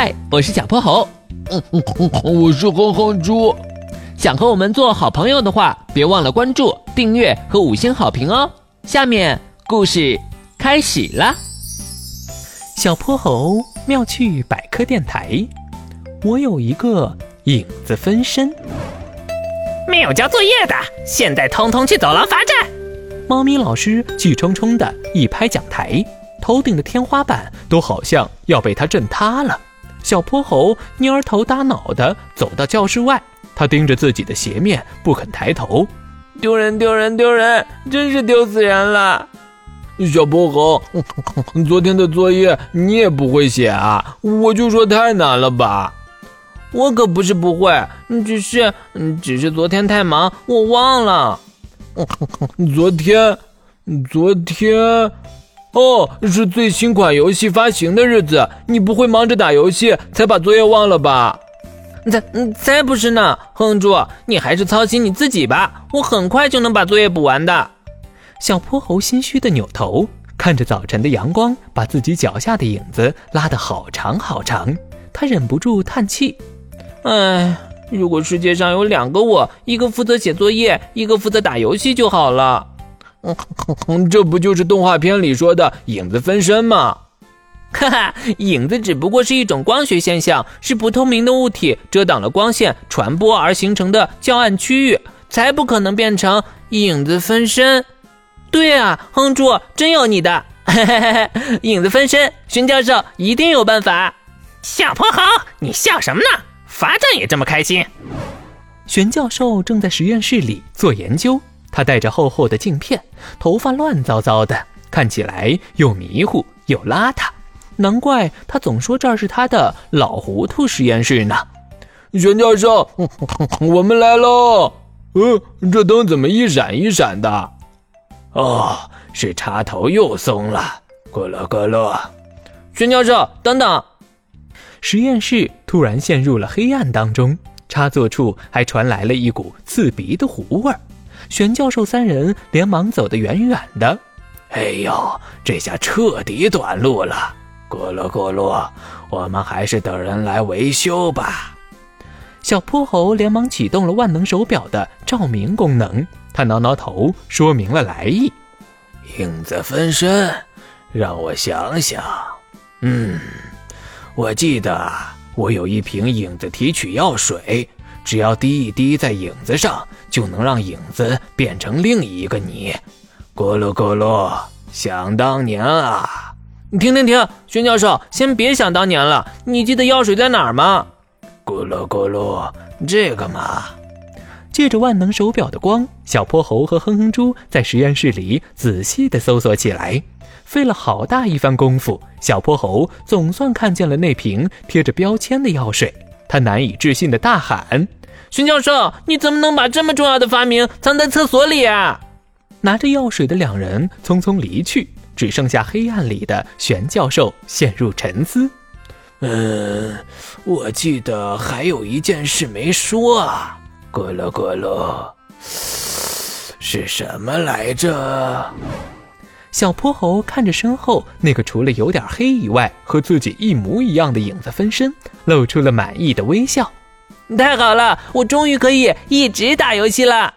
嗨，我是小泼猴。嗯嗯嗯，我是哼哼猪。想和我们做好朋友的话，别忘了关注、订阅和五星好评哦。下面故事开始了。小泼猴妙趣百科电台，我有一个影子分身。没有交作业的，现在通通去走廊罚站。猫咪老师气冲冲的一拍讲台，头顶的天花板都好像要被他震塌了。小泼猴蔫头耷脑的走到教室外，他盯着自己的鞋面不肯抬头。丢人丢人丢人，真是丢死人了！小泼猴，昨天的作业你也不会写啊？我就说太难了吧。我可不是不会，只是，只是昨天太忙，我忘了。昨天，昨天，哦，是最新款游戏发行的日子，你不会忙着打游戏才把作业忘了吧？才，才不是呢，哼猪，你还是操心你自己吧，我很快就能把作业补完的。小泼猴心虚的扭头，看着早晨的阳光把自己脚下的影子拉得好长好长，他忍不住叹气。唉，如果世界上有两个我，一个负责写作业，一个负责打游戏就好了。嗯这不就是动画片里说的影子分身吗？哈哈，影子只不过是一种光学现象，是不透明的物体遮挡了光线传播而形成的较暗区域，才不可能变成影子分身。对啊，哼猪，真有你的！嘿嘿嘿影子分身，荀教授一定有办法。小泼猴，你笑什么呢？罚站也这么开心？玄教授正在实验室里做研究，他戴着厚厚的镜片，头发乱糟糟的，看起来又迷糊又邋遢，难怪他总说这儿是他的老糊涂实验室呢。玄教授，我们来喽！嗯，这灯怎么一闪一闪的？哦，是插头又松了。咕噜咕噜。玄教授，等等。实验室突然陷入了黑暗当中，插座处还传来了一股刺鼻的糊味儿。玄教授三人连忙走得远远的。哎呦，这下彻底短路了！咕噜咕噜，我们还是等人来维修吧。小泼猴连忙启动了万能手表的照明功能，他挠挠头，说明了来意：影子分身，让我想想，嗯。我记得我有一瓶影子提取药水，只要滴一滴在影子上，就能让影子变成另一个你。咕噜咕噜，想当年啊！停停停，薛教授，先别想当年了。你记得药水在哪儿吗？咕噜咕噜，这个嘛。借着万能手表的光，小泼猴和哼哼猪在实验室里仔细地搜索起来。费了好大一番功夫，小泼猴总算看见了那瓶贴着标签的药水。他难以置信地大喊：“荀教授，你怎么能把这么重要的发明藏在厕所里啊？”拿着药水的两人匆匆离去，只剩下黑暗里的玄教授陷入沉思。嗯，我记得还有一件事没说啊，咕噜咕噜，是什么来着？小泼猴看着身后那个除了有点黑以外和自己一模一样的影子分身，露出了满意的微笑。太好了，我终于可以一直打游戏了。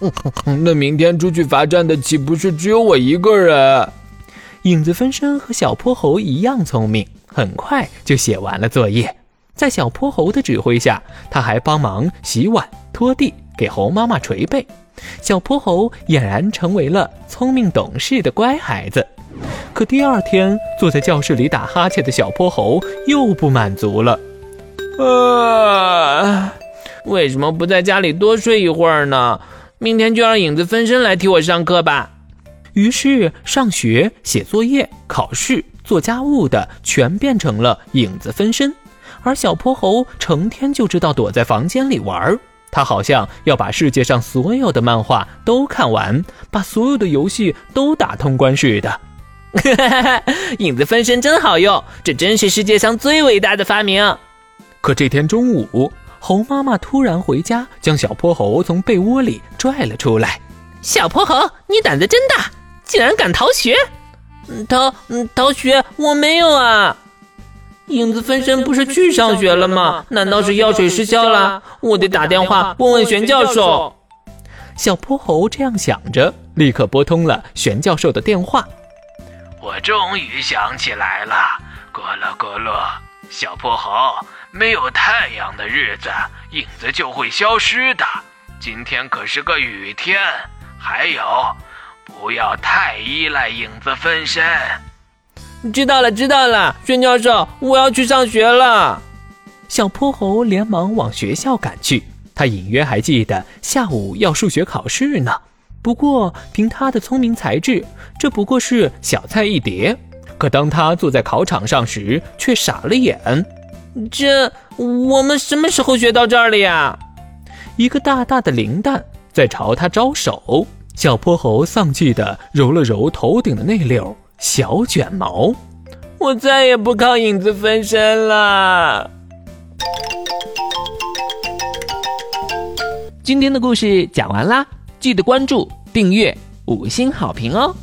那明天出去罚站的岂不是只有我一个人？影子分身和小泼猴一样聪明，很快就写完了作业。在小泼猴的指挥下，他还帮忙洗碗、拖地，给猴妈妈捶背。小泼猴俨然成为了聪明懂事的乖孩子，可第二天坐在教室里打哈欠的小泼猴又不满足了。啊，为什么不在家里多睡一会儿呢？明天就让影子分身来替我上课吧。于是，上学、写作业、考试、做家务的全变成了影子分身，而小泼猴成天就知道躲在房间里玩儿。他好像要把世界上所有的漫画都看完，把所有的游戏都打通关似的。影子分身真好用，这真是世界上最伟大的发明。可这天中午，猴妈妈突然回家，将小泼猴从被窝里拽了出来。小泼猴，你胆子真大，竟然敢逃学！逃逃学？我没有啊！影子分身不是去上学了吗？难道是药水失效了？我得打电话问问玄教授。小泼猴这样想着，立刻拨通了玄教授的电话。我终于想起来了，咕噜咕噜，小泼猴，没有太阳的日子，影子就会消失的。今天可是个雨天，还有，不要太依赖影子分身。知道了，知道了，孙教授，我要去上学了。小泼猴连忙往学校赶去。他隐约还记得下午要数学考试呢。不过凭他的聪明才智，这不过是小菜一碟。可当他坐在考场上时，却傻了眼。这我们什么时候学到这儿了呀？一个大大的灵蛋在朝他招手。小泼猴丧气的揉了揉头顶的那绺。小卷毛，我再也不靠影子分身了。今天的故事讲完啦，记得关注、订阅、五星好评哦。